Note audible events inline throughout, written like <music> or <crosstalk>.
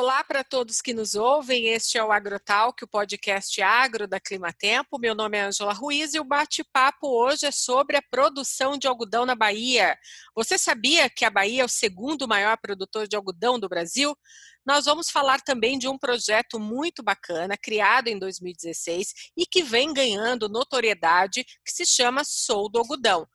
Olá para todos que nos ouvem. Este é o Agrotalk, o podcast agro da Climatempo. Meu nome é Angela Ruiz e o bate-papo hoje é sobre a produção de algodão na Bahia. Você sabia que a Bahia é o segundo maior produtor de algodão do Brasil? Nós vamos falar também de um projeto muito bacana, criado em 2016 e que vem ganhando notoriedade, que se chama Sou do Algodão.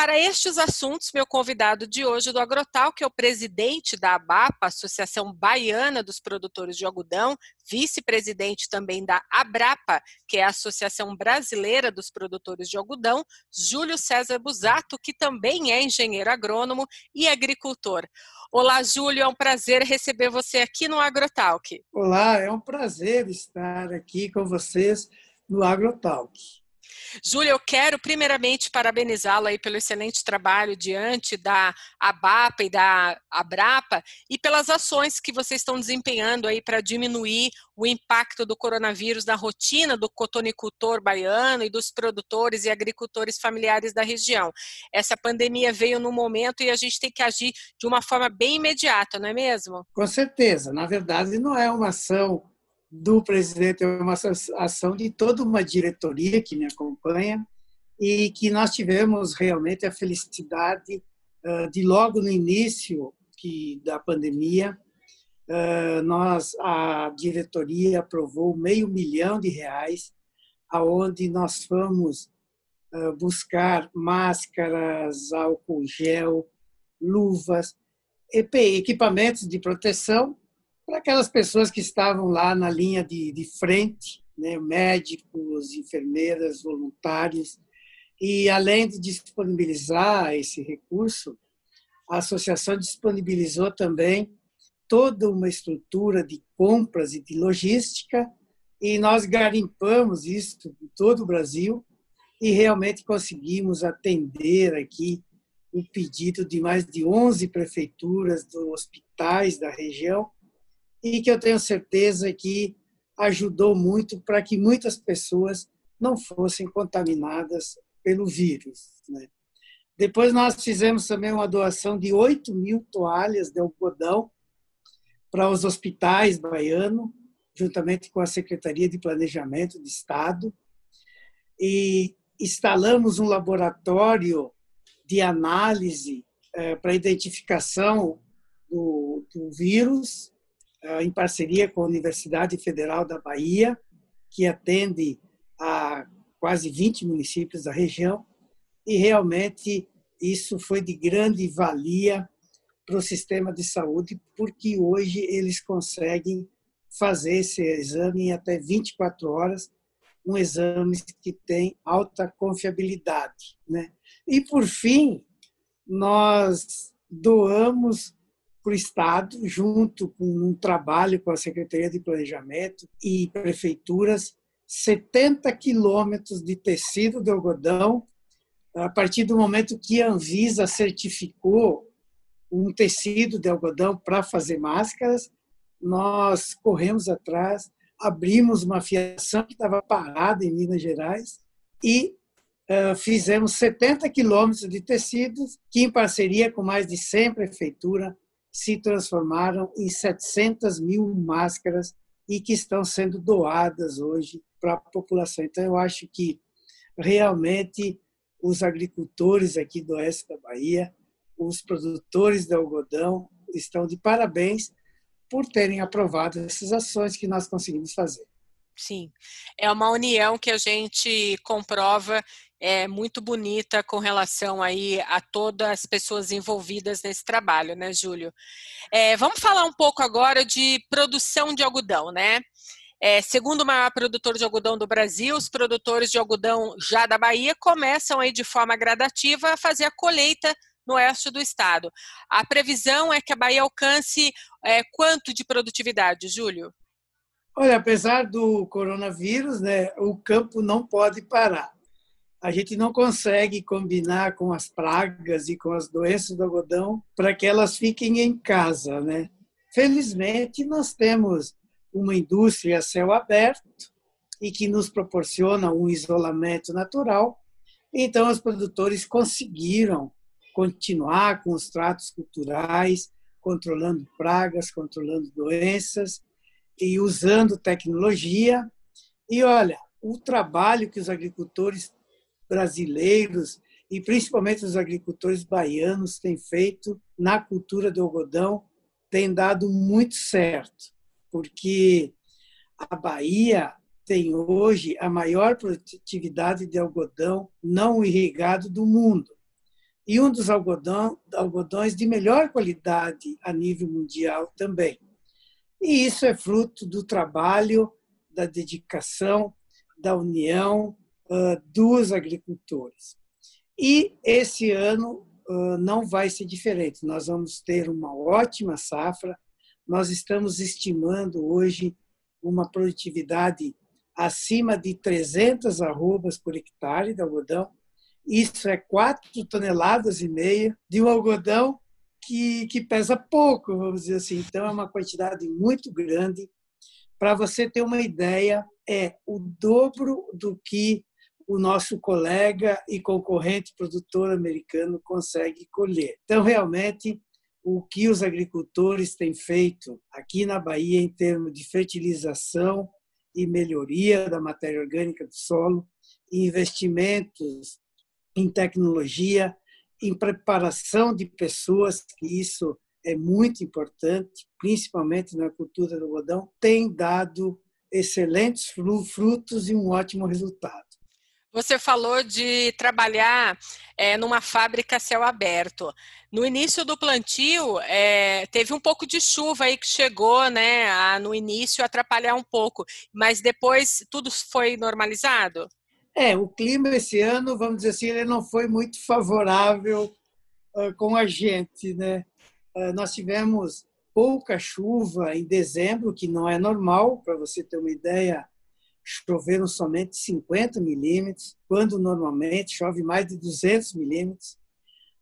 Para estes assuntos, meu convidado de hoje do Agrotal, que é o presidente da ABAPA, Associação Baiana dos Produtores de Algodão, vice-presidente também da ABRAPA, que é a Associação Brasileira dos Produtores de Algodão, Júlio César Busato, que também é engenheiro agrônomo e agricultor. Olá, Júlio, é um prazer receber você aqui no Agrotalk. Olá, é um prazer estar aqui com vocês no Agrotalk. Júlia, eu quero primeiramente parabenizá-la aí pelo excelente trabalho diante da ABAPA e da ABRAPA e pelas ações que vocês estão desempenhando aí para diminuir o impacto do coronavírus na rotina do cotonicultor baiano e dos produtores e agricultores familiares da região. Essa pandemia veio no momento e a gente tem que agir de uma forma bem imediata, não é mesmo? Com certeza. Na verdade, não é uma ação do presidente, é uma ação de toda uma diretoria que me acompanha e que nós tivemos realmente a felicidade de logo no início que da pandemia nós a diretoria aprovou meio milhão de reais aonde nós fomos buscar máscaras, álcool gel, luvas, equipamentos de proteção para aquelas pessoas que estavam lá na linha de, de frente, né, médicos, enfermeiras, voluntários, e além de disponibilizar esse recurso, a associação disponibilizou também toda uma estrutura de compras e de logística, e nós garimpamos isso em todo o Brasil e realmente conseguimos atender aqui o pedido de mais de 11 prefeituras dos hospitais da região e que eu tenho certeza que ajudou muito para que muitas pessoas não fossem contaminadas pelo vírus. Né? Depois nós fizemos também uma doação de 8 mil toalhas de algodão para os hospitais baianos, juntamente com a Secretaria de Planejamento de Estado, e instalamos um laboratório de análise eh, para identificação do, do vírus em parceria com a Universidade Federal da Bahia, que atende a quase 20 municípios da região, e realmente isso foi de grande valia para o sistema de saúde, porque hoje eles conseguem fazer esse exame em até 24 horas, um exame que tem alta confiabilidade. Né? E, por fim, nós doamos para o Estado, junto com um trabalho com a Secretaria de Planejamento e prefeituras, 70 quilômetros de tecido de algodão, a partir do momento que a Anvisa certificou um tecido de algodão para fazer máscaras, nós corremos atrás, abrimos uma fiação que estava parada em Minas Gerais e uh, fizemos 70 quilômetros de tecidos que, em parceria com mais de 100 prefeituras, se transformaram em 700 mil máscaras e que estão sendo doadas hoje para a população. Então, eu acho que realmente os agricultores aqui do oeste da Bahia, os produtores de algodão, estão de parabéns por terem aprovado essas ações que nós conseguimos fazer. Sim, é uma união que a gente comprova é muito bonita com relação aí a todas as pessoas envolvidas nesse trabalho, né, Júlio? É, vamos falar um pouco agora de produção de algodão, né? É, segundo o maior produtor de algodão do Brasil, os produtores de algodão já da Bahia começam aí de forma gradativa a fazer a colheita no oeste do estado. A previsão é que a Bahia alcance é, quanto de produtividade, Júlio? Olha, apesar do coronavírus, né, o campo não pode parar. A gente não consegue combinar com as pragas e com as doenças do algodão para que elas fiquem em casa, né? Felizmente, nós temos uma indústria a céu aberto e que nos proporciona um isolamento natural. Então, os produtores conseguiram continuar com os tratos culturais, controlando pragas, controlando doenças e usando tecnologia. E olha, o trabalho que os agricultores brasileiros e principalmente os agricultores baianos têm feito na cultura do algodão tem dado muito certo, porque a Bahia tem hoje a maior produtividade de algodão não irrigado do mundo e um dos algodão, algodões de melhor qualidade a nível mundial também. E isso é fruto do trabalho, da dedicação, da união uh, dos agricultores. E esse ano uh, não vai ser diferente. Nós vamos ter uma ótima safra. Nós estamos estimando hoje uma produtividade acima de 300 arrobas por hectare de algodão. Isso é 4 toneladas e meia de um algodão que, que pesa pouco, vamos dizer assim. Então, é uma quantidade muito grande. Para você ter uma ideia, é o dobro do que o nosso colega e concorrente produtor americano consegue colher. Então, realmente, o que os agricultores têm feito aqui na Bahia em termos de fertilização e melhoria da matéria orgânica do solo, investimentos em tecnologia, em preparação de pessoas, que isso é muito importante, principalmente na cultura do algodão, tem dado excelentes frutos e um ótimo resultado. Você falou de trabalhar é, numa fábrica a céu aberto. No início do plantio, é, teve um pouco de chuva aí que chegou, né, a, no início atrapalhar um pouco, mas depois tudo foi normalizado? É, o clima esse ano, vamos dizer assim, ele não foi muito favorável uh, com a gente, né? Uh, nós tivemos pouca chuva em dezembro, que não é normal, para você ter uma ideia, choveram somente 50 milímetros, quando normalmente chove mais de 200 milímetros.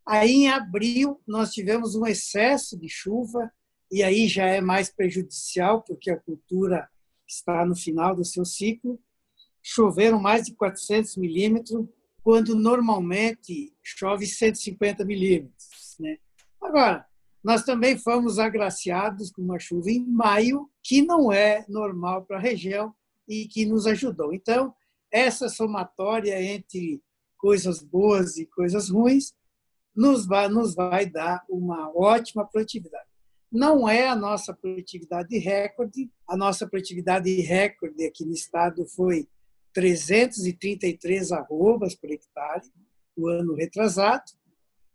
Aí, em abril, nós tivemos um excesso de chuva, e aí já é mais prejudicial, porque a cultura está no final do seu ciclo. Choveram mais de 400 milímetros, quando normalmente chove 150 milímetros. Né? Agora, nós também fomos agraciados com uma chuva em maio, que não é normal para a região, e que nos ajudou. Então, essa somatória entre coisas boas e coisas ruins nos vai, nos vai dar uma ótima produtividade. Não é a nossa produtividade recorde, a nossa produtividade recorde aqui no estado foi 333 arrobas por hectare, o ano retrasado,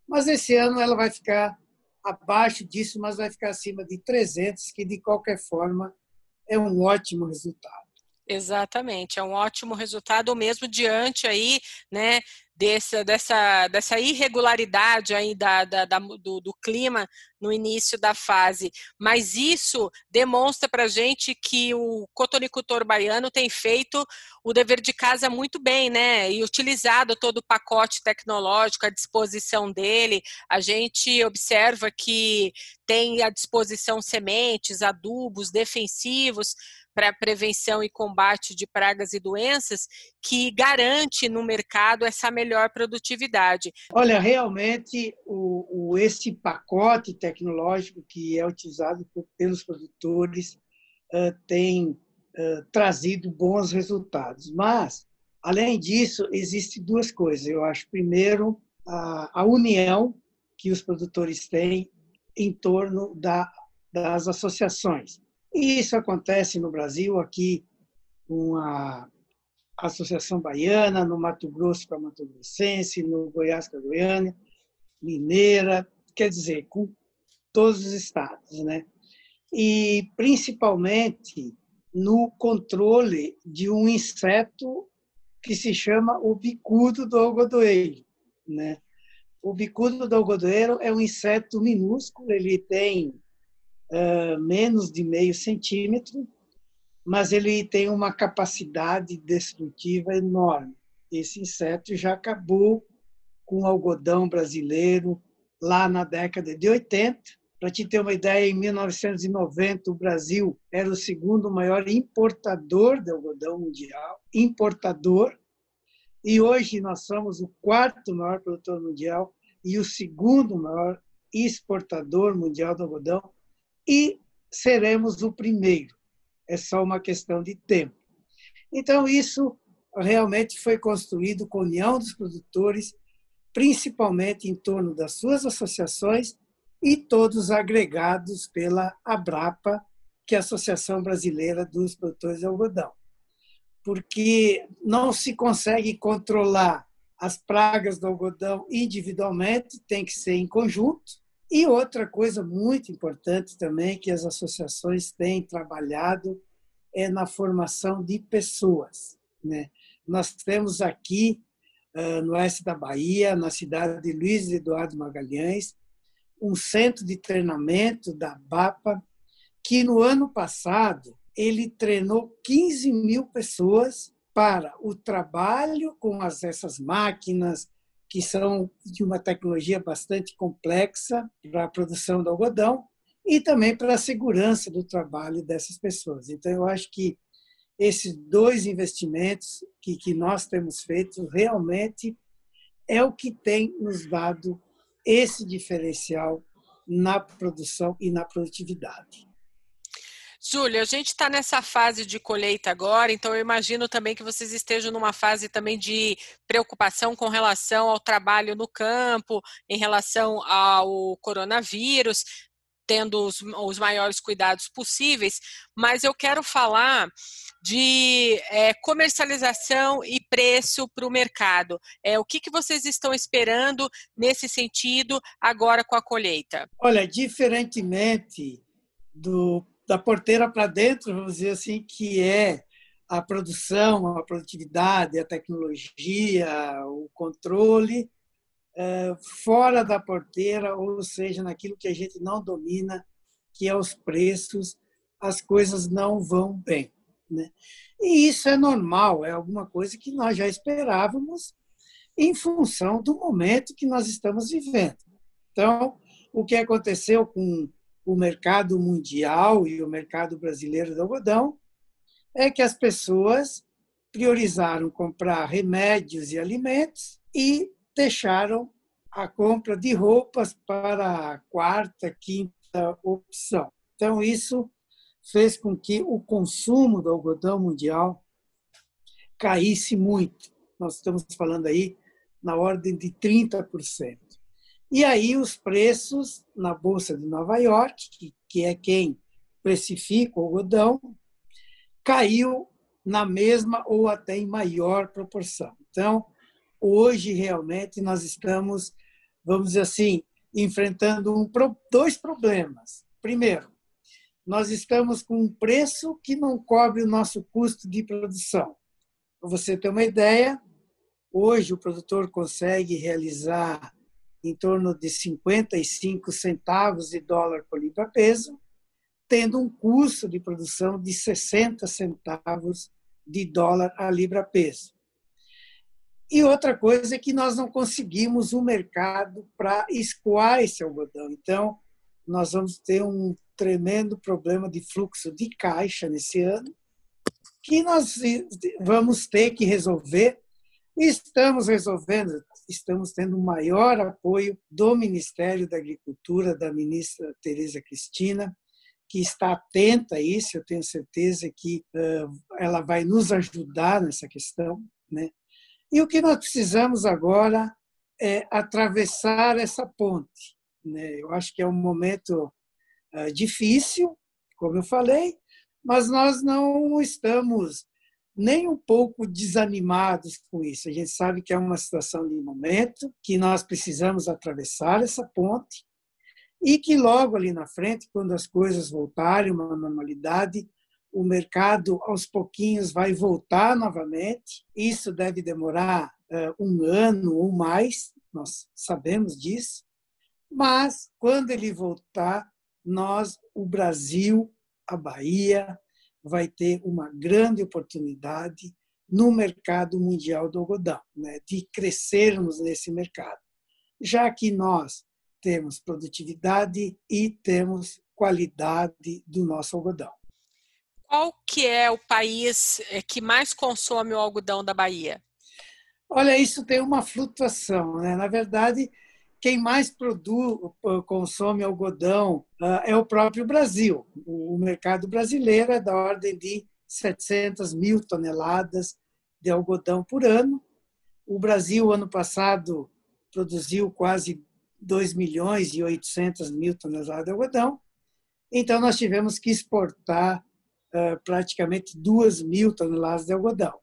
mas esse ano ela vai ficar abaixo disso, mas vai ficar acima de 300, que de qualquer forma é um ótimo resultado. Exatamente, é um ótimo resultado mesmo diante aí, né, dessa, dessa, dessa irregularidade aí da, da, da do, do, clima no início da fase. Mas isso demonstra para a gente que o cotonicultor baiano tem feito o dever de casa muito bem, né? E utilizado todo o pacote tecnológico à disposição dele. A gente observa que tem à disposição sementes, adubos, defensivos para prevenção e combate de pragas e doenças que garante no mercado essa melhor produtividade. Olha, realmente o, o esse pacote tecnológico que é utilizado pelos produtores uh, tem uh, trazido bons resultados, mas além disso existem duas coisas. Eu acho primeiro a, a união que os produtores têm em torno da, das associações. E isso acontece no Brasil, aqui com a Associação Baiana, no Mato Grosso com a Mato Grossense, no Goiás com a Goiânia, Mineira, quer dizer, com todos os estados. Né? E principalmente no controle de um inseto que se chama o bicudo do algodoeiro. Né? O bicudo do algodoeiro é um inseto minúsculo, ele tem uh, menos de meio centímetro, mas ele tem uma capacidade destrutiva enorme. Esse inseto já acabou com o algodão brasileiro lá na década de 80. Para te ter uma ideia, em 1990 o Brasil era o segundo maior importador de algodão mundial, importador, e hoje nós somos o quarto maior produtor mundial e o segundo maior exportador mundial do algodão e seremos o primeiro. É só uma questão de tempo. Então, isso realmente foi construído com a união dos produtores, principalmente em torno das suas associações e todos agregados pela Abrapa, que é a Associação Brasileira dos Produtores de Algodão. Porque não se consegue controlar as pragas do algodão individualmente, tem que ser em conjunto. E outra coisa muito importante também que as associações têm trabalhado é na formação de pessoas. Né? Nós temos aqui, no oeste da Bahia, na cidade de Luiz Eduardo Magalhães, um centro de treinamento da BAPA, que no ano passado ele treinou 15 mil pessoas para o trabalho com as, essas máquinas que são de uma tecnologia bastante complexa para a produção do algodão e também para a segurança do trabalho dessas pessoas. Então, eu acho que esses dois investimentos que, que nós temos feito realmente é o que tem nos dado esse diferencial na produção e na produtividade. Júlia, a gente está nessa fase de colheita agora, então eu imagino também que vocês estejam numa fase também de preocupação com relação ao trabalho no campo, em relação ao coronavírus, tendo os, os maiores cuidados possíveis, mas eu quero falar de é, comercialização e preço para o mercado. É, o que, que vocês estão esperando nesse sentido agora com a colheita? Olha, diferentemente do da porteira para dentro, vamos dizer assim, que é a produção, a produtividade, a tecnologia, o controle, é, fora da porteira, ou seja, naquilo que a gente não domina, que é os preços, as coisas não vão bem. Né? E isso é normal, é alguma coisa que nós já esperávamos em função do momento que nós estamos vivendo. Então, o que aconteceu com o mercado mundial e o mercado brasileiro do algodão é que as pessoas priorizaram comprar remédios e alimentos e deixaram a compra de roupas para a quarta, quinta opção. Então, isso fez com que o consumo do algodão mundial caísse muito. Nós estamos falando aí na ordem de 30%. E aí os preços na Bolsa de Nova York, que é quem precifica o algodão, caiu na mesma ou até em maior proporção. Então, hoje realmente nós estamos, vamos dizer assim, enfrentando um, dois problemas. Primeiro, nós estamos com um preço que não cobre o nosso custo de produção. Para você ter uma ideia, hoje o produtor consegue realizar em torno de 55 centavos de dólar por libra-peso, tendo um custo de produção de 60 centavos de dólar a libra-peso. E outra coisa é que nós não conseguimos um mercado para escoar esse algodão. Então, nós vamos ter um tremendo problema de fluxo de caixa nesse ano, que nós vamos ter que resolver. Estamos resolvendo estamos tendo maior apoio do Ministério da Agricultura, da ministra Tereza Cristina, que está atenta a isso, eu tenho certeza que ela vai nos ajudar nessa questão. Né? E o que nós precisamos agora é atravessar essa ponte. Né? Eu acho que é um momento difícil, como eu falei, mas nós não estamos nem um pouco desanimados com isso. A gente sabe que é uma situação de momento, que nós precisamos atravessar essa ponte e que logo ali na frente, quando as coisas voltarem uma normalidade, o mercado aos pouquinhos vai voltar novamente. Isso deve demorar uh, um ano ou mais, nós sabemos disso. Mas quando ele voltar, nós, o Brasil, a Bahia, vai ter uma grande oportunidade no mercado mundial do algodão, né, de crescermos nesse mercado, já que nós temos produtividade e temos qualidade do nosso algodão. Qual que é o país eh, que mais consome o algodão da Bahia? Olha, isso tem uma flutuação, né? Na verdade, quem mais produz, consome algodão é o próprio Brasil. O mercado brasileiro é da ordem de 700 mil toneladas de algodão por ano. O Brasil, ano passado, produziu quase 2 milhões e 800 mil toneladas de algodão. Então, nós tivemos que exportar uh, praticamente 2 mil toneladas de algodão.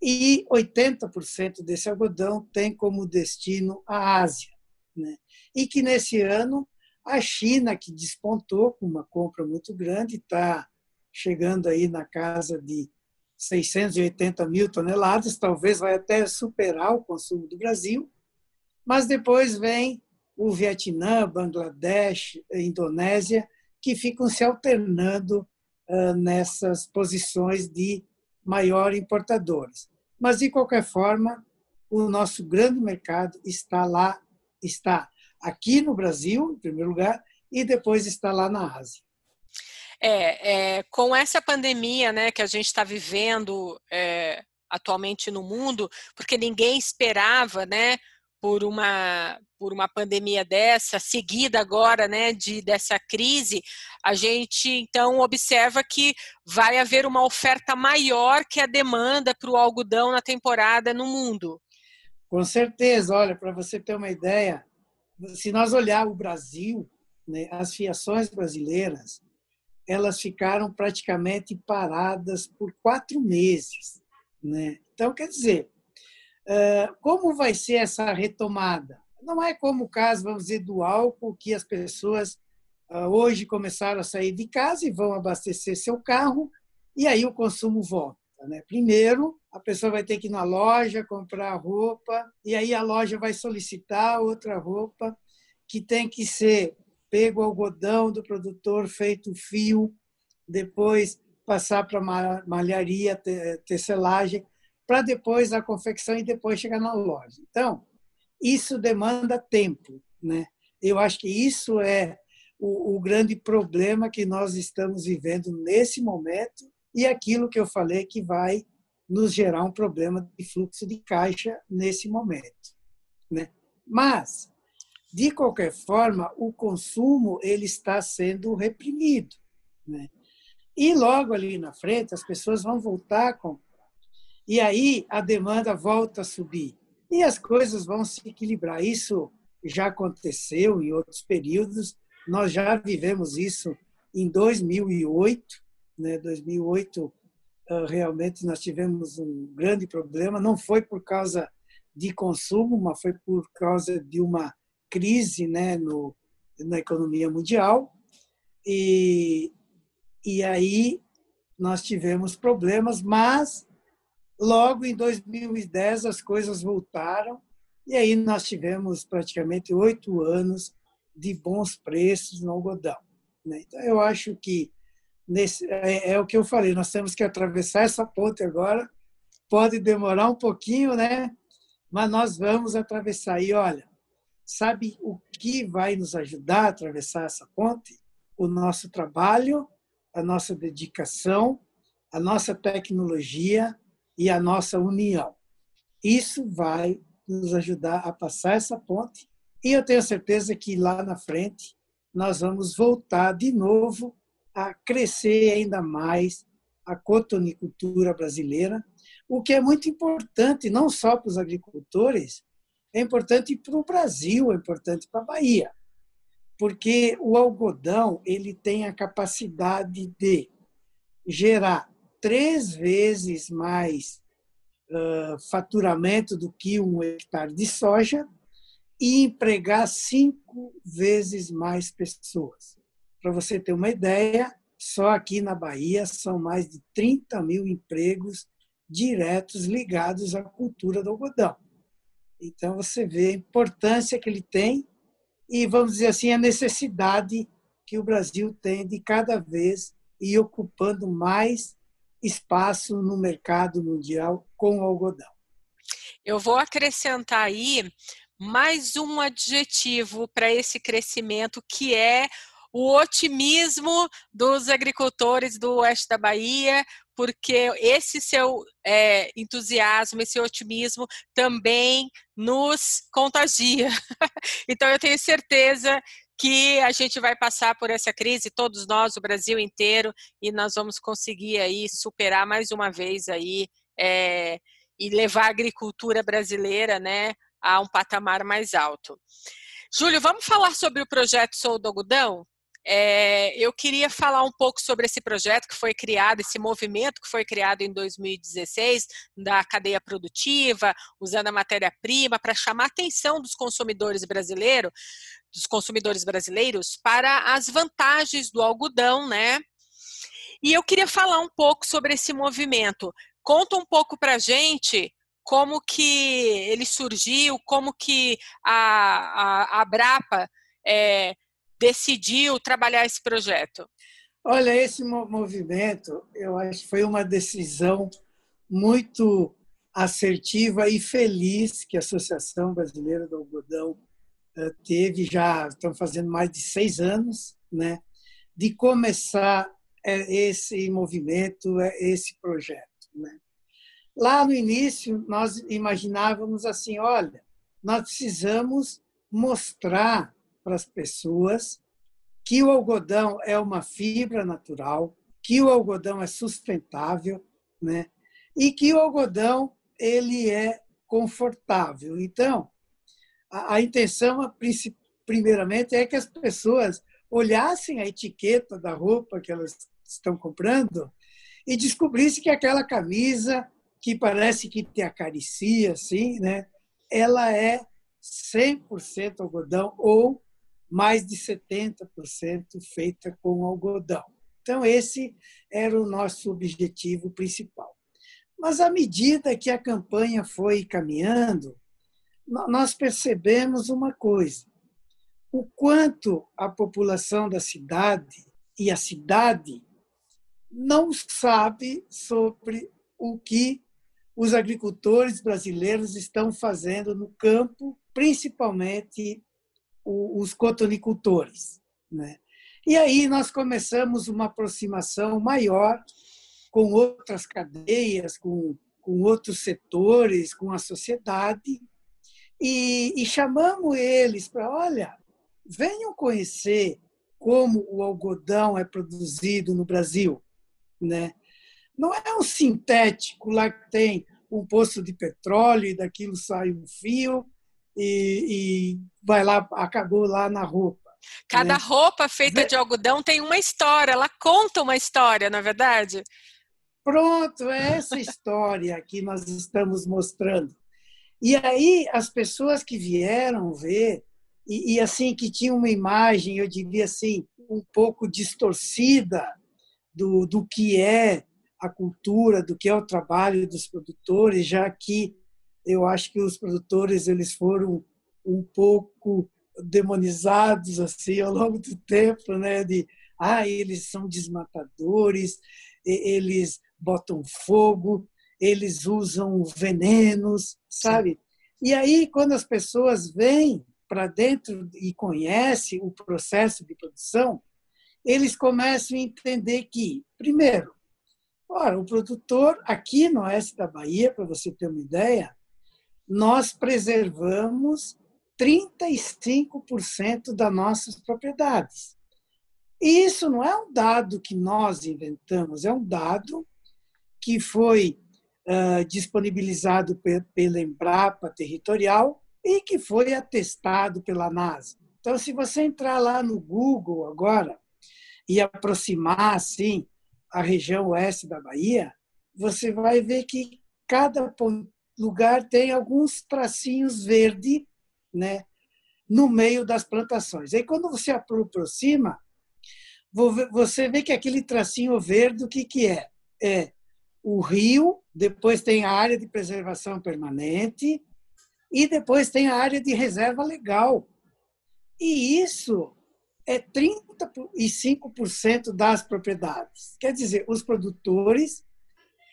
E 80% desse algodão tem como destino a Ásia. Né? E que nesse ano a China, que despontou com uma compra muito grande, está chegando aí na casa de 680 mil toneladas, talvez vai até superar o consumo do Brasil. Mas depois vem o Vietnã, Bangladesh, Indonésia, que ficam se alternando nessas posições de maior importadores. Mas, de qualquer forma, o nosso grande mercado está lá, está aqui no Brasil, em primeiro lugar, e depois está lá na Ásia. É, é com essa pandemia né, que a gente está vivendo é, atualmente no mundo, porque ninguém esperava né, por uma por uma pandemia dessa, seguida agora, né, de dessa crise, a gente então observa que vai haver uma oferta maior que a demanda para o algodão na temporada no mundo. Com certeza, olha, para você ter uma ideia, se nós olhar o Brasil, né, as fiações brasileiras, elas ficaram praticamente paradas por quatro meses, né? Então, quer dizer, como vai ser essa retomada? Não é como o caso, vamos dizer, do álcool, que as pessoas hoje começaram a sair de casa e vão abastecer seu carro, e aí o consumo volta. Né? Primeiro, a pessoa vai ter que ir na loja comprar roupa, e aí a loja vai solicitar outra roupa que tem que ser pego algodão do produtor, feito fio, depois passar para malharia, tecelagem para depois a confecção e depois chegar na loja. Então, isso demanda tempo. Né? Eu acho que isso é o, o grande problema que nós estamos vivendo nesse momento e aquilo que eu falei que vai nos gerar um problema de fluxo de caixa nesse momento. Né? Mas, de qualquer forma, o consumo ele está sendo reprimido. Né? E logo ali na frente, as pessoas vão voltar a comprar e aí a demanda volta a subir. E as coisas vão se equilibrar. Isso já aconteceu em outros períodos. Nós já vivemos isso em 2008. Né? 2008, ah, realmente, nós tivemos um grande problema. Não foi por causa de consumo, mas foi por causa de uma crise né, no, na economia mundial. E, e aí nós tivemos problemas, mas Logo em 2010 as coisas voltaram e aí nós tivemos praticamente oito anos de bons preços no algodão. Né? Então eu acho que nesse, é, é, o que eu falei, nós temos que atravessar essa ponte agora. Pode demorar um pouquinho, né? Mas nós vamos atravessar. E olha, sabe o que vai nos ajudar a atravessar essa ponte? O nosso trabalho, a nossa dedicação, a nossa tecnologia e a nossa união. Isso vai nos ajudar a passar essa ponte e eu tenho certeza que lá na frente nós vamos voltar de novo a crescer ainda mais a cotonicultura brasileira, o que é muito importante não só para os agricultores, é importante para o Brasil, é importante para a Bahia, porque o algodão ele tem a capacidade de gerar três vezes mais uh, faturamento do que um hectare de soja e empregar cinco vezes mais pessoas. Para você ter uma ideia, só aqui na Bahia são mais de 30 mil empregos diretos ligados à cultura do algodão. Então você vê a importância que ele tem e, vamos dizer assim, a necessidade que o Brasil tem de cada vez ir ocupando mais espaço no mercado mundial com o algodão. Eu vou acrescentar aí mais um adjetivo para esse crescimento que é o otimismo dos agricultores do oeste da Bahia porque esse seu é, entusiasmo, esse otimismo também nos contagia. <laughs> então, eu tenho certeza que a gente vai passar por essa crise, todos nós, o Brasil inteiro, e nós vamos conseguir aí superar mais uma vez aí é, e levar a agricultura brasileira, né, a um patamar mais alto. Júlio, vamos falar sobre o projeto Sou do Algodão? É, eu queria falar um pouco sobre esse projeto que foi criado, esse movimento que foi criado em 2016, da cadeia produtiva, usando a matéria-prima para chamar a atenção dos consumidores brasileiros, dos consumidores brasileiros, para as vantagens do algodão, né? E eu queria falar um pouco sobre esse movimento. Conta um pouco para a gente como que ele surgiu, como que a, a, a Brapa é, decidiu trabalhar esse projeto? Olha, esse movimento, eu acho que foi uma decisão muito assertiva e feliz que a Associação Brasileira do Algodão eh, teve, já estão fazendo mais de seis anos, né, de começar eh, esse movimento, eh, esse projeto. Né. Lá no início, nós imaginávamos assim: olha, nós precisamos mostrar para as pessoas que o algodão é uma fibra natural, que o algodão é sustentável, né? E que o algodão ele é confortável. Então, a, a intenção, primeiramente, é que as pessoas olhassem a etiqueta da roupa que elas estão comprando e descobrissem que aquela camisa que parece que te acaricia, assim, né? Ela é 100% algodão ou mais de 70% feita com algodão. Então, esse era o nosso objetivo principal. Mas, à medida que a campanha foi caminhando, nós percebemos uma coisa: o quanto a população da cidade e a cidade não sabe sobre o que os agricultores brasileiros estão fazendo no campo, principalmente os cotonicultores. Né? E aí nós começamos uma aproximação maior com outras cadeias, com, com outros setores, com a sociedade, e, e chamamos eles para, olha, venham conhecer como o algodão é produzido no Brasil. Né? Não é um sintético lá que tem um poço de petróleo e daquilo sai um fio e, e vai lá, acabou lá na roupa. Cada né? roupa feita de algodão tem uma história, ela conta uma história, na é verdade? Pronto, é essa história que nós estamos mostrando. E aí as pessoas que vieram ver e, e, assim que tinham uma imagem, eu diria assim, um pouco distorcida do, do que é a cultura, do que é o trabalho dos produtores, já que eu acho que os produtores eles foram um pouco demonizados assim ao longo do tempo, né? De ah, eles são desmatadores, eles botam fogo, eles usam venenos, sabe? E aí quando as pessoas vêm para dentro e conhecem o processo de produção, eles começam a entender que, primeiro, ora, o produtor aqui no oeste da Bahia, para você ter uma ideia, nós preservamos 35% das nossas propriedades. E isso não é um dado que nós inventamos, é um dado que foi uh, disponibilizado pela Embrapa Territorial e que foi atestado pela NASA. Então, se você entrar lá no Google agora e aproximar assim a região oeste da Bahia, você vai ver que cada lugar tem alguns tracinhos verde, né, no meio das plantações. Aí quando você aproxima, você vê que aquele tracinho verde o que que é? É o rio, depois tem a área de preservação permanente e depois tem a área de reserva legal. E isso é 35% das propriedades. Quer dizer, os produtores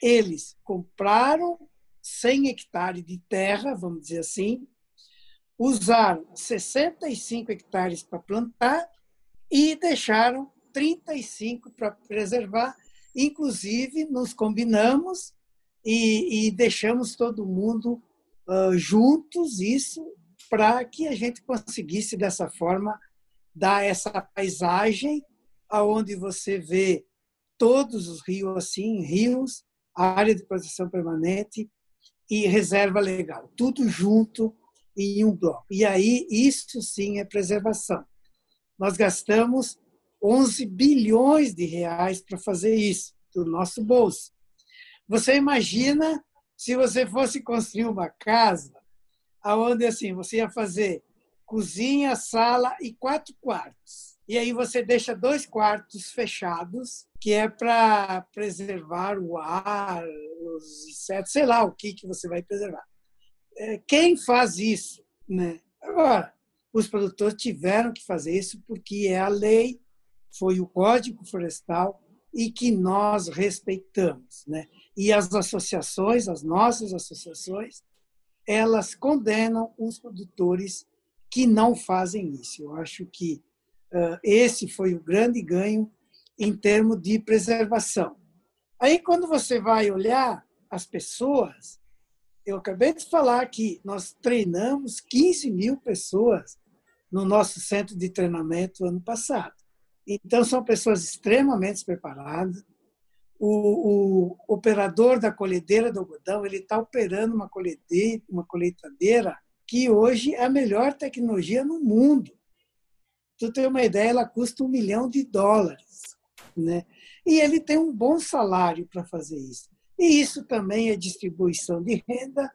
eles compraram 100 hectares de terra, vamos dizer assim, usaram 65 hectares para plantar e deixaram 35 para preservar. Inclusive nos combinamos e, e deixamos todo mundo uh, juntos isso para que a gente conseguisse dessa forma dar essa paisagem aonde você vê todos os rios assim, rios, área de proteção permanente e reserva legal, tudo junto em um bloco. E aí isso sim é preservação. Nós gastamos 11 bilhões de reais para fazer isso do nosso bolso. Você imagina se você fosse construir uma casa aonde assim você ia fazer cozinha, sala e quatro quartos. E aí você deixa dois quartos fechados, que é para preservar o ar, os insetos, sei lá o que, que você vai preservar. É, quem faz isso? Né? Agora, os produtores tiveram que fazer isso porque é a lei, foi o Código Florestal e que nós respeitamos. Né? E as associações, as nossas associações, elas condenam os produtores que não fazem isso. Eu acho que uh, esse foi o grande ganho em termos de preservação. Aí, quando você vai olhar as pessoas, eu acabei de falar que nós treinamos 15 mil pessoas no nosso centro de treinamento ano passado. Então, são pessoas extremamente preparadas. O, o operador da colhedeira do algodão ele está operando uma uma colheitadeira que hoje é a melhor tecnologia no mundo. Tu tem uma ideia, ela custa um milhão de dólares, né? E ele tem um bom salário para fazer isso. E isso também é distribuição de renda,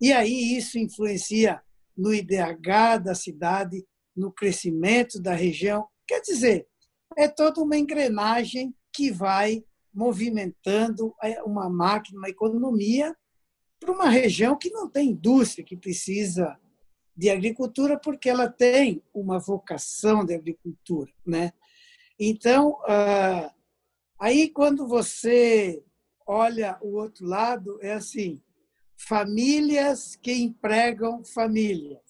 e aí isso influencia no IDH da cidade, no crescimento da região. Quer dizer, é toda uma engrenagem que vai movimentando uma máquina, uma economia para uma região que não tem indústria, que precisa de agricultura porque ela tem uma vocação de agricultura, né? Então, ah, aí quando você olha o outro lado, é assim, famílias que empregam famílias,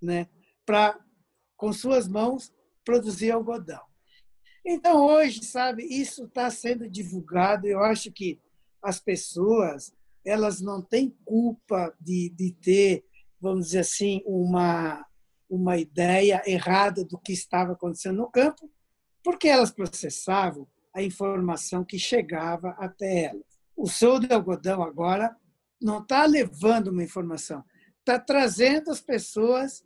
né? Para, com suas mãos, produzir algodão. Então, hoje, sabe, isso está sendo divulgado. Eu acho que as pessoas elas não têm culpa de, de ter, vamos dizer assim, uma, uma ideia errada do que estava acontecendo no campo, porque elas processavam a informação que chegava até elas. O show de algodão agora não está levando uma informação, está trazendo as pessoas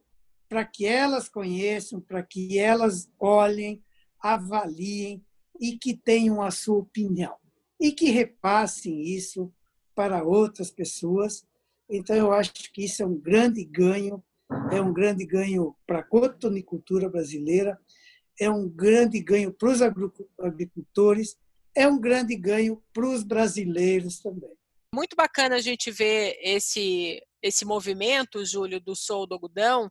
para que elas conheçam, para que elas olhem, avaliem e que tenham a sua opinião e que repassem isso para outras pessoas. Então, eu acho que isso é um grande ganho, é um grande ganho para a cotonicultura brasileira, é um grande ganho para os agricultores, é um grande ganho para os brasileiros também. Muito bacana a gente ver esse, esse movimento, Júlio, do Sou do Algodão,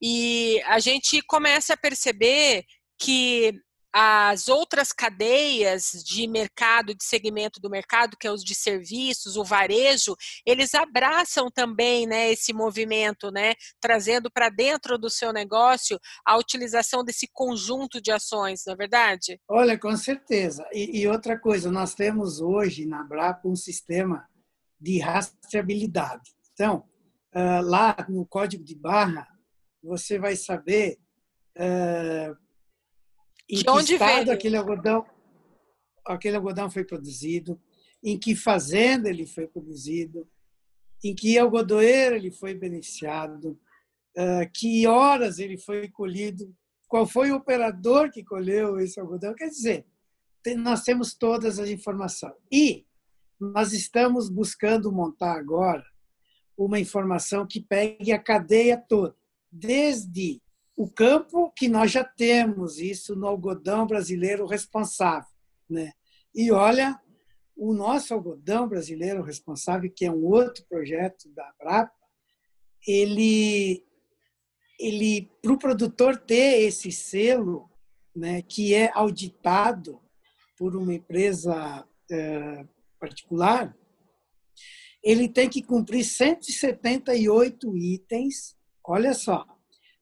e a gente começa a perceber que as outras cadeias de mercado, de segmento do mercado, que é os de serviços, o varejo, eles abraçam também né, esse movimento, né, trazendo para dentro do seu negócio a utilização desse conjunto de ações, não é verdade? Olha, com certeza. E, e outra coisa, nós temos hoje na Brapa um sistema de rastreabilidade. Então, lá no código de barra, você vai saber em de que onde estado veio? aquele algodão, aquele algodão foi produzido, em que fazenda ele foi produzido, em que algodoeiro ele foi beneficiado, uh, que horas ele foi colhido, qual foi o operador que colheu esse algodão. Quer dizer, nós temos todas as informações. E nós estamos buscando montar agora uma informação que pegue a cadeia toda, desde o campo que nós já temos isso no algodão brasileiro responsável, né? E olha, o nosso algodão brasileiro responsável, que é um outro projeto da Brapa, ele ele para o produtor ter esse selo, né, que é auditado por uma empresa é, particular, ele tem que cumprir 178 itens. Olha só,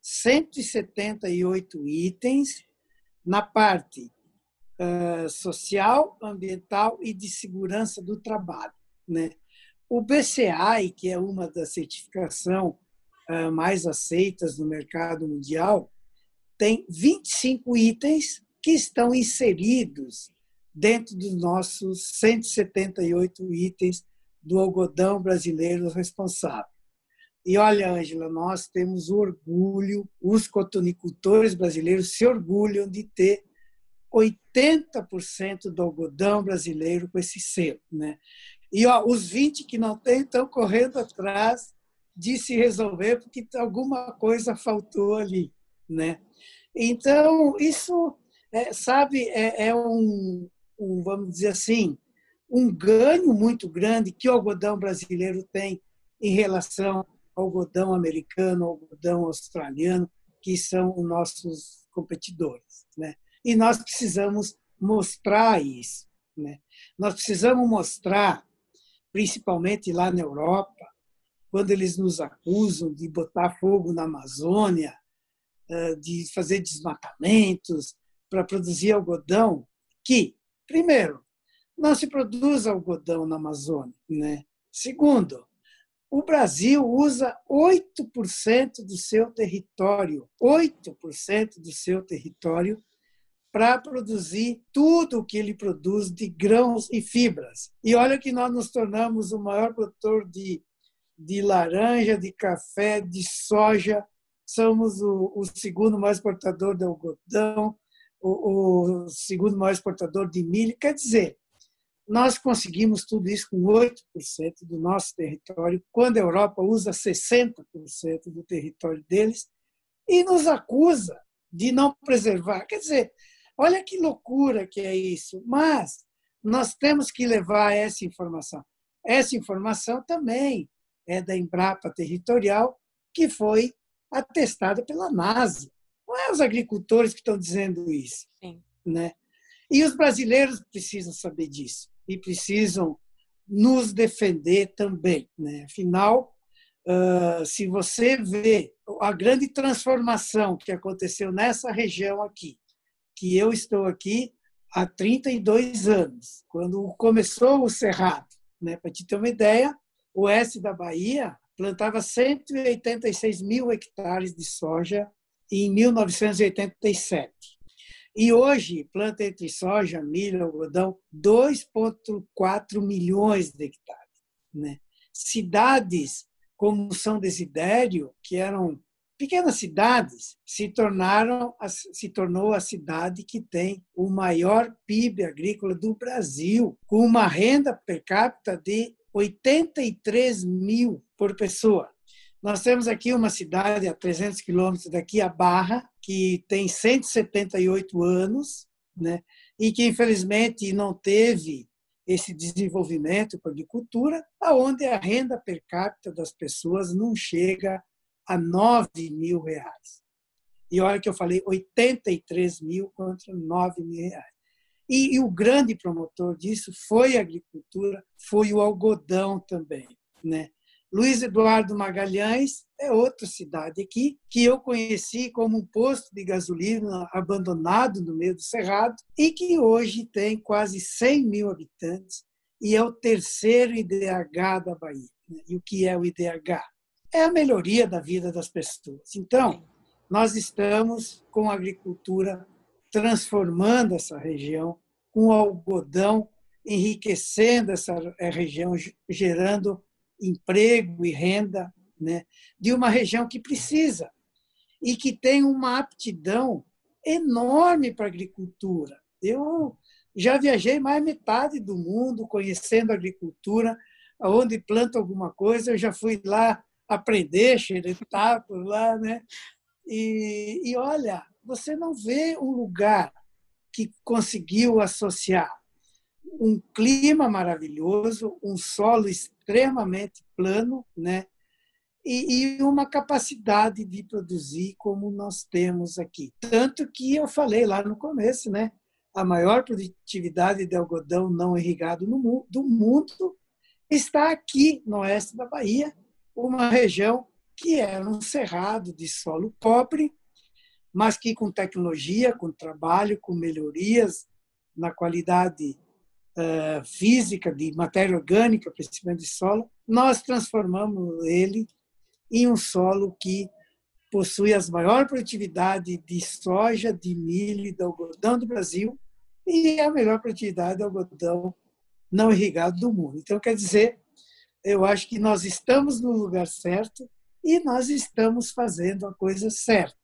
178 itens na parte uh, social, ambiental e de segurança do trabalho. Né? O BCI, que é uma das certificações uh, mais aceitas no mercado mundial, tem 25 itens que estão inseridos dentro dos nossos 178 itens do algodão brasileiro responsável. E olha, Ângela, nós temos orgulho, os cotonicultores brasileiros se orgulham de ter 80% do algodão brasileiro com esse selo. Né? E ó, os 20 que não têm estão correndo atrás de se resolver porque alguma coisa faltou ali. Né? Então, isso, é, sabe, é, é um, um, vamos dizer assim, um ganho muito grande que o algodão brasileiro tem em relação algodão americano, algodão australiano, que são os nossos competidores. Né? E nós precisamos mostrar isso. Né? Nós precisamos mostrar, principalmente lá na Europa, quando eles nos acusam de botar fogo na Amazônia, de fazer desmatamentos para produzir algodão, que, primeiro, não se produz algodão na Amazônia. Né? Segundo, o Brasil usa 8% do seu território, 8% do seu território para produzir tudo o que ele produz de grãos e fibras. E olha que nós nos tornamos o maior produtor de, de laranja, de café, de soja, somos o, o segundo maior exportador de algodão, o, o segundo maior exportador de milho. Quer dizer, nós conseguimos tudo isso com 8% do nosso território, quando a Europa usa 60% do território deles e nos acusa de não preservar. Quer dizer, olha que loucura que é isso. Mas nós temos que levar essa informação. Essa informação também é da Embrapa Territorial, que foi atestada pela NASA. Não é os agricultores que estão dizendo isso. Sim. Né? E os brasileiros precisam saber disso e precisam nos defender também. Né? Afinal, se você vê a grande transformação que aconteceu nessa região aqui, que eu estou aqui há 32 anos, quando começou o Cerrado. Né? Para te ter uma ideia, o oeste da Bahia plantava 186 mil hectares de soja em 1987. E hoje, planta entre soja, milho, algodão, 2,4 milhões de hectares. Né? Cidades como São Desidério, que eram pequenas cidades, se tornaram se tornou a cidade que tem o maior PIB agrícola do Brasil, com uma renda per capita de 83 mil por pessoa. Nós temos aqui uma cidade a 300 quilômetros daqui, a Barra, que tem 178 anos, né? e que infelizmente não teve esse desenvolvimento com a agricultura, aonde a renda per capita das pessoas não chega a 9 mil reais. E olha que eu falei 83 mil contra 9 mil reais. E, e, o grande promotor disso foi a agricultura, foi o algodão também. Né? Luiz Eduardo Magalhães é outra cidade aqui, que eu conheci como um posto de gasolina abandonado no meio do Cerrado e que hoje tem quase 100 mil habitantes e é o terceiro IDH da Bahia. Né? E o que é o IDH? É a melhoria da vida das pessoas. Então, nós estamos com a agricultura transformando essa região, com o algodão enriquecendo essa região, gerando emprego e renda né, de uma região que precisa e que tem uma aptidão enorme para a agricultura. Eu já viajei mais metade do mundo conhecendo a agricultura, onde planta alguma coisa, eu já fui lá aprender, xeretar por lá, né? E, e olha, você não vê um lugar que conseguiu associar um clima maravilhoso, um solo extremamente plano, né? E, e, uma capacidade de produzir como nós temos aqui. Tanto que eu falei lá no começo, né? A maior produtividade de algodão não irrigado no, do mundo está aqui no oeste da Bahia, uma região que é um cerrado de solo pobre, mas que com tecnologia, com trabalho, com melhorias na qualidade uh, física de matéria orgânica, principalmente de solo, nós transformamos ele em um solo que possui as maior produtividade de soja, de milho e de algodão do Brasil e a melhor produtividade de algodão não irrigado do mundo. Então, quer dizer, eu acho que nós estamos no lugar certo e nós estamos fazendo a coisa certa.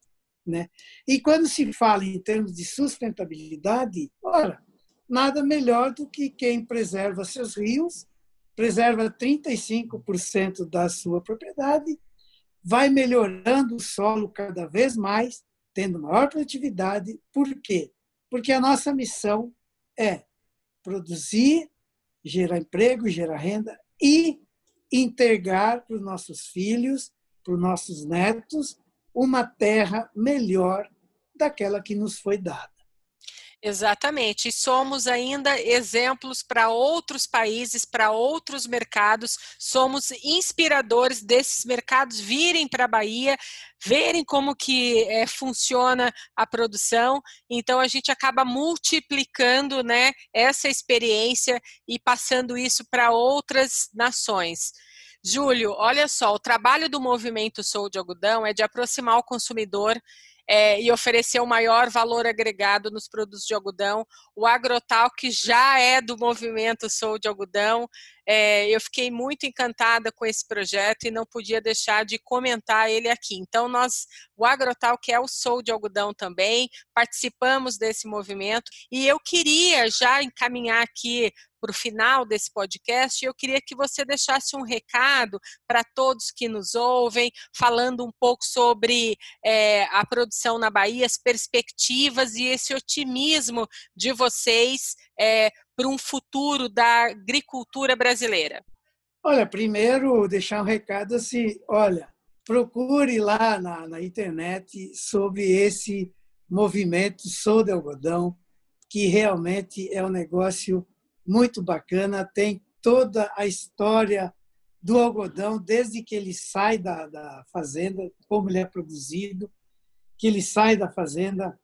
Né? E quando se fala em termos de sustentabilidade, ora, nada melhor do que quem preserva seus rios, preserva 35% da sua propriedade, vai melhorando o solo cada vez mais, tendo maior produtividade. Por quê? Porque a nossa missão é produzir, gerar emprego, gerar renda e integrar para os nossos filhos, para os nossos netos, uma terra melhor daquela que nos foi dada. Exatamente, e somos ainda exemplos para outros países, para outros mercados, somos inspiradores desses mercados virem para a Bahia, verem como que é, funciona a produção, então a gente acaba multiplicando né, essa experiência e passando isso para outras nações. Júlio, olha só, o trabalho do movimento Sou de Algodão é de aproximar o consumidor é, e oferecer o maior valor agregado nos produtos de algodão. O Agrotal, que já é do movimento Sou de Algodão, é, eu fiquei muito encantada com esse projeto e não podia deixar de comentar ele aqui. Então, nós, o Agrotal, que é o Sou de Algodão também, participamos desse movimento e eu queria já encaminhar aqui para o final desse podcast, eu queria que você deixasse um recado para todos que nos ouvem, falando um pouco sobre é, a produção na Bahia, as perspectivas e esse otimismo de vocês é, para um futuro da agricultura brasileira. Olha, primeiro deixar um recado assim, olha, procure lá na, na internet sobre esse movimento Sou de Algodão, que realmente é um negócio muito bacana, tem toda a história do algodão, desde que ele sai da, da fazenda, como ele é produzido, que ele sai da fazenda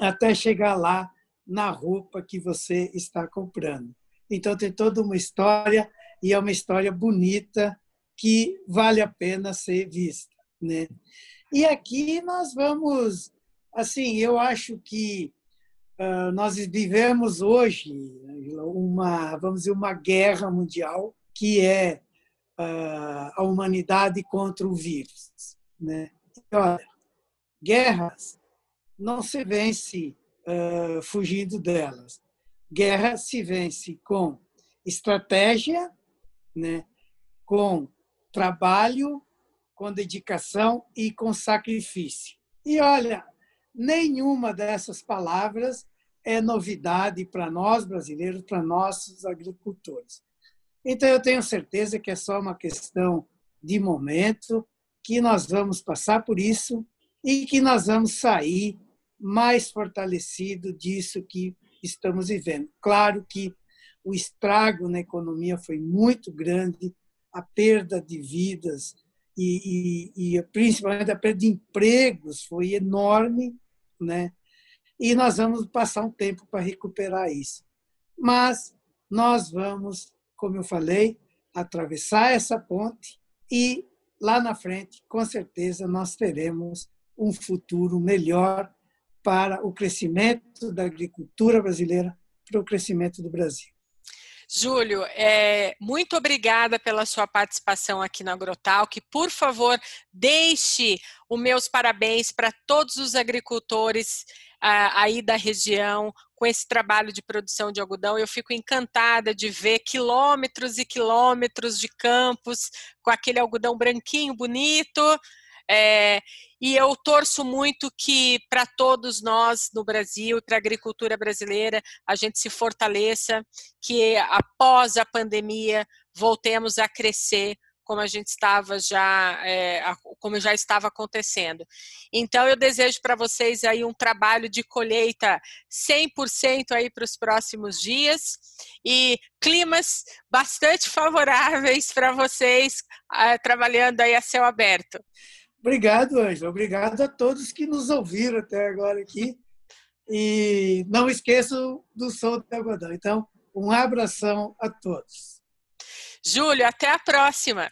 até chegar lá na roupa que você está comprando. Então tem toda uma história e é uma história bonita que vale a pena ser vista, né? E aqui nós vamos, assim, eu acho que ah, nós vivemos hoje uma, vamos dizer, uma guerra mundial que é uh, a humanidade contra o vírus. Né? Olha, guerras não se vence uh, fugindo delas. Guerra se vence com estratégia, né? com trabalho, com dedicação e com sacrifício. E olha, nenhuma dessas palavras é novidade para nós brasileiros, para nossos agricultores. Então, eu tenho certeza que é só uma questão de momento, que nós vamos passar por isso e que nós vamos sair mais fortalecido disso que estamos vivendo. Claro que o estrago na economia foi muito grande, a perda de vidas e, e, e principalmente a perda de empregos foi enorme, né? e nós vamos passar um tempo para recuperar isso. Mas nós vamos, como eu falei, atravessar essa ponte e lá na frente, com certeza, nós teremos um futuro melhor para o crescimento da agricultura brasileira, para o crescimento do Brasil. Júlio, é, muito obrigada pela sua participação aqui no Agrotalk. Por favor, deixe os meus parabéns para todos os agricultores aí da região com esse trabalho de produção de algodão. Eu fico encantada de ver quilômetros e quilômetros de campos com aquele algodão branquinho, bonito. É, e eu torço muito que para todos nós no Brasil e para a agricultura brasileira a gente se fortaleça, que após a pandemia voltemos a crescer como a gente estava já, é, como já estava acontecendo. Então, eu desejo para vocês aí um trabalho de colheita 100% aí para os próximos dias e climas bastante <laughs> favoráveis para vocês uh, trabalhando aí a céu aberto. Obrigado, Ângela. Obrigado a todos que nos ouviram até agora aqui. E não esqueçam do som do algodão. Então, um abração a todos. Júlio, até a próxima.